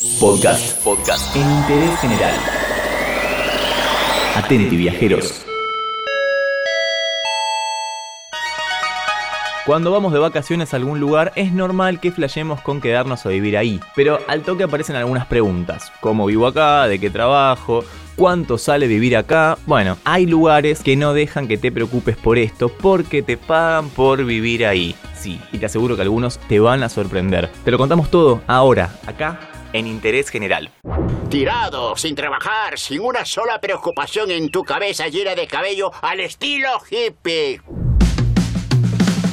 Podcast. Podcast. En interés general. Atenti, viajeros. Cuando vamos de vacaciones a algún lugar es normal que flashemos con quedarnos a vivir ahí, pero al toque aparecen algunas preguntas, ¿cómo vivo acá? ¿De qué trabajo? ¿Cuánto sale vivir acá? Bueno, hay lugares que no dejan que te preocupes por esto porque te pagan por vivir ahí. Sí, y te aseguro que algunos te van a sorprender. Te lo contamos todo ahora, acá, en Interés General. Tirado, sin trabajar, sin una sola preocupación en tu cabeza llena de cabello al estilo hippie.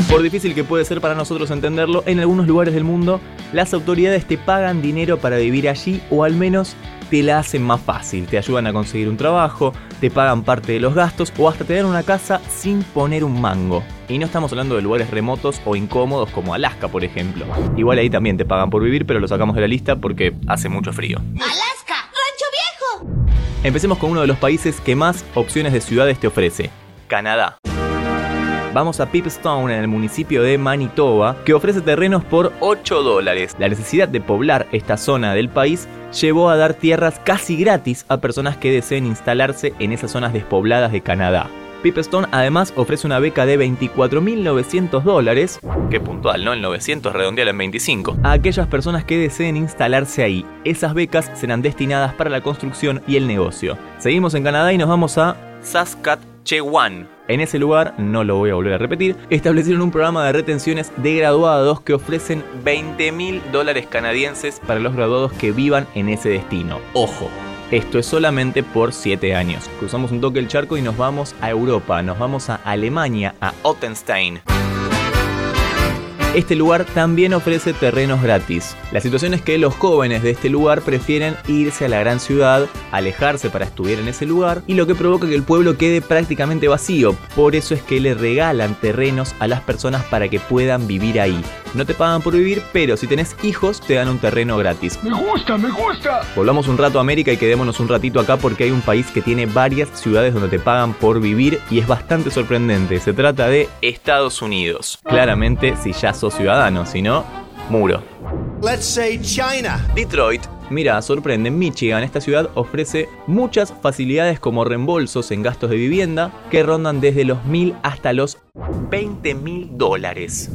Por difícil que puede ser para nosotros entenderlo, en algunos lugares del mundo las autoridades te pagan dinero para vivir allí o al menos te la hacen más fácil, te ayudan a conseguir un trabajo, te pagan parte de los gastos o hasta te dan una casa sin poner un mango. Y no estamos hablando de lugares remotos o incómodos como Alaska, por ejemplo. Igual ahí también te pagan por vivir, pero lo sacamos de la lista porque hace mucho frío. ¡Alaska! ¡Rancho Viejo! Empecemos con uno de los países que más opciones de ciudades te ofrece, Canadá. Vamos a Pipstone en el municipio de Manitoba, que ofrece terrenos por 8 dólares. La necesidad de poblar esta zona del país llevó a dar tierras casi gratis a personas que deseen instalarse en esas zonas despobladas de Canadá. Pipstone además ofrece una beca de 24.900 dólares, que puntual, ¿no? El 900 redondeal en 25, a aquellas personas que deseen instalarse ahí. Esas becas serán destinadas para la construcción y el negocio. Seguimos en Canadá y nos vamos a Saskatchewan. En ese lugar, no lo voy a volver a repetir, establecieron un programa de retenciones de graduados que ofrecen 20 mil dólares canadienses para los graduados que vivan en ese destino. Ojo, esto es solamente por 7 años. Cruzamos un toque el charco y nos vamos a Europa, nos vamos a Alemania, a Ottenstein. Este lugar también ofrece terrenos gratis. La situación es que los jóvenes de este lugar prefieren irse a la gran ciudad, alejarse para estudiar en ese lugar, y lo que provoca que el pueblo quede prácticamente vacío. Por eso es que le regalan terrenos a las personas para que puedan vivir ahí. No te pagan por vivir, pero si tenés hijos te dan un terreno gratis. Me gusta, me gusta. Volvamos un rato a América y quedémonos un ratito acá porque hay un país que tiene varias ciudades donde te pagan por vivir y es bastante sorprendente. Se trata de Estados Unidos. Claramente si ya sos ciudadano, si no, muro. Let's say China. Detroit. Mira, sorprende, Michigan, esta ciudad ofrece muchas facilidades como reembolsos en gastos de vivienda que rondan desde los mil hasta los 20 mil dólares.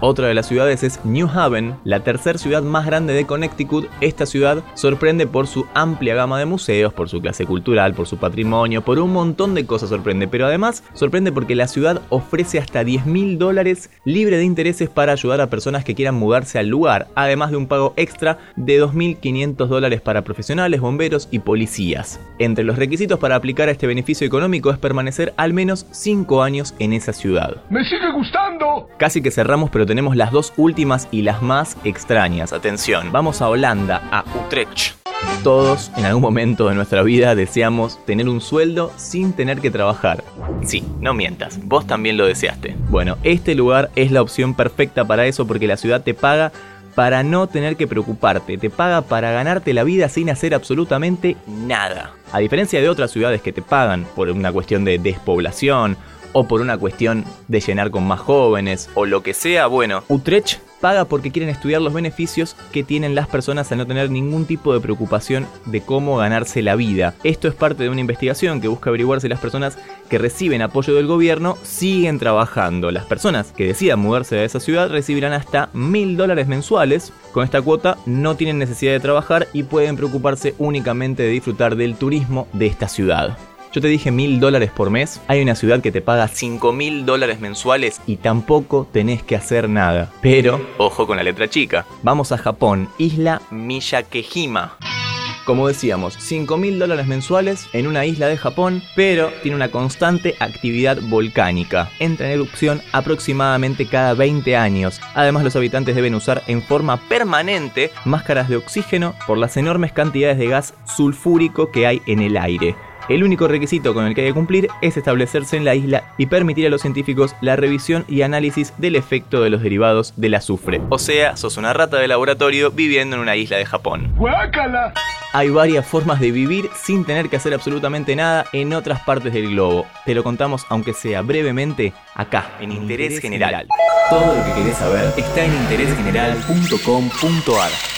Otra de las ciudades es New Haven, la tercera ciudad más grande de Connecticut. Esta ciudad sorprende por su amplia gama de museos, por su clase cultural, por su patrimonio, por un montón de cosas sorprende. Pero además sorprende porque la ciudad ofrece hasta 10 mil dólares libre de intereses para ayudar a personas que quieran mudarse al lugar, además de un pago extra de 2.500 dólares para profesionales, bomberos y policías. Entre los requisitos para aplicar a este beneficio económico es permanecer al menos 5 años en esa ciudad. ¡Me sigue gustando! Casi que cerramos, pero tenemos las dos últimas y las más extrañas. Atención, vamos a Holanda, a Utrecht. Todos en algún momento de nuestra vida deseamos tener un sueldo sin tener que trabajar. Sí, no mientas, vos también lo deseaste. Bueno, este lugar es la opción perfecta para eso porque la ciudad te paga para no tener que preocuparte, te paga para ganarte la vida sin hacer absolutamente nada. A diferencia de otras ciudades que te pagan por una cuestión de despoblación o por una cuestión de llenar con más jóvenes o lo que sea, bueno, Utrecht paga porque quieren estudiar los beneficios que tienen las personas al no tener ningún tipo de preocupación de cómo ganarse la vida. Esto es parte de una investigación que busca averiguar si las personas que reciben apoyo del gobierno siguen trabajando. Las personas que decidan mudarse a esa ciudad recibirán hasta mil dólares mensuales. Con esta cuota no tienen necesidad de trabajar y pueden preocuparse únicamente de disfrutar del turismo de esta ciudad. Yo te dije mil dólares por mes. Hay una ciudad que te paga cinco mil dólares mensuales y tampoco tenés que hacer nada. Pero, ojo con la letra chica. Vamos a Japón, isla Miyakejima. Como decíamos, 5 mil dólares mensuales en una isla de Japón, pero tiene una constante actividad volcánica. Entra en erupción aproximadamente cada 20 años. Además, los habitantes deben usar en forma permanente máscaras de oxígeno por las enormes cantidades de gas sulfúrico que hay en el aire. El único requisito con el que hay que cumplir es establecerse en la isla y permitir a los científicos la revisión y análisis del efecto de los derivados del azufre. O sea, sos una rata de laboratorio viviendo en una isla de Japón. ¡Guácala! Hay varias formas de vivir sin tener que hacer absolutamente nada en otras partes del globo. Te lo contamos, aunque sea brevemente, acá, en Interés General. Todo lo que querés saber está en interésgeneral.com.ar.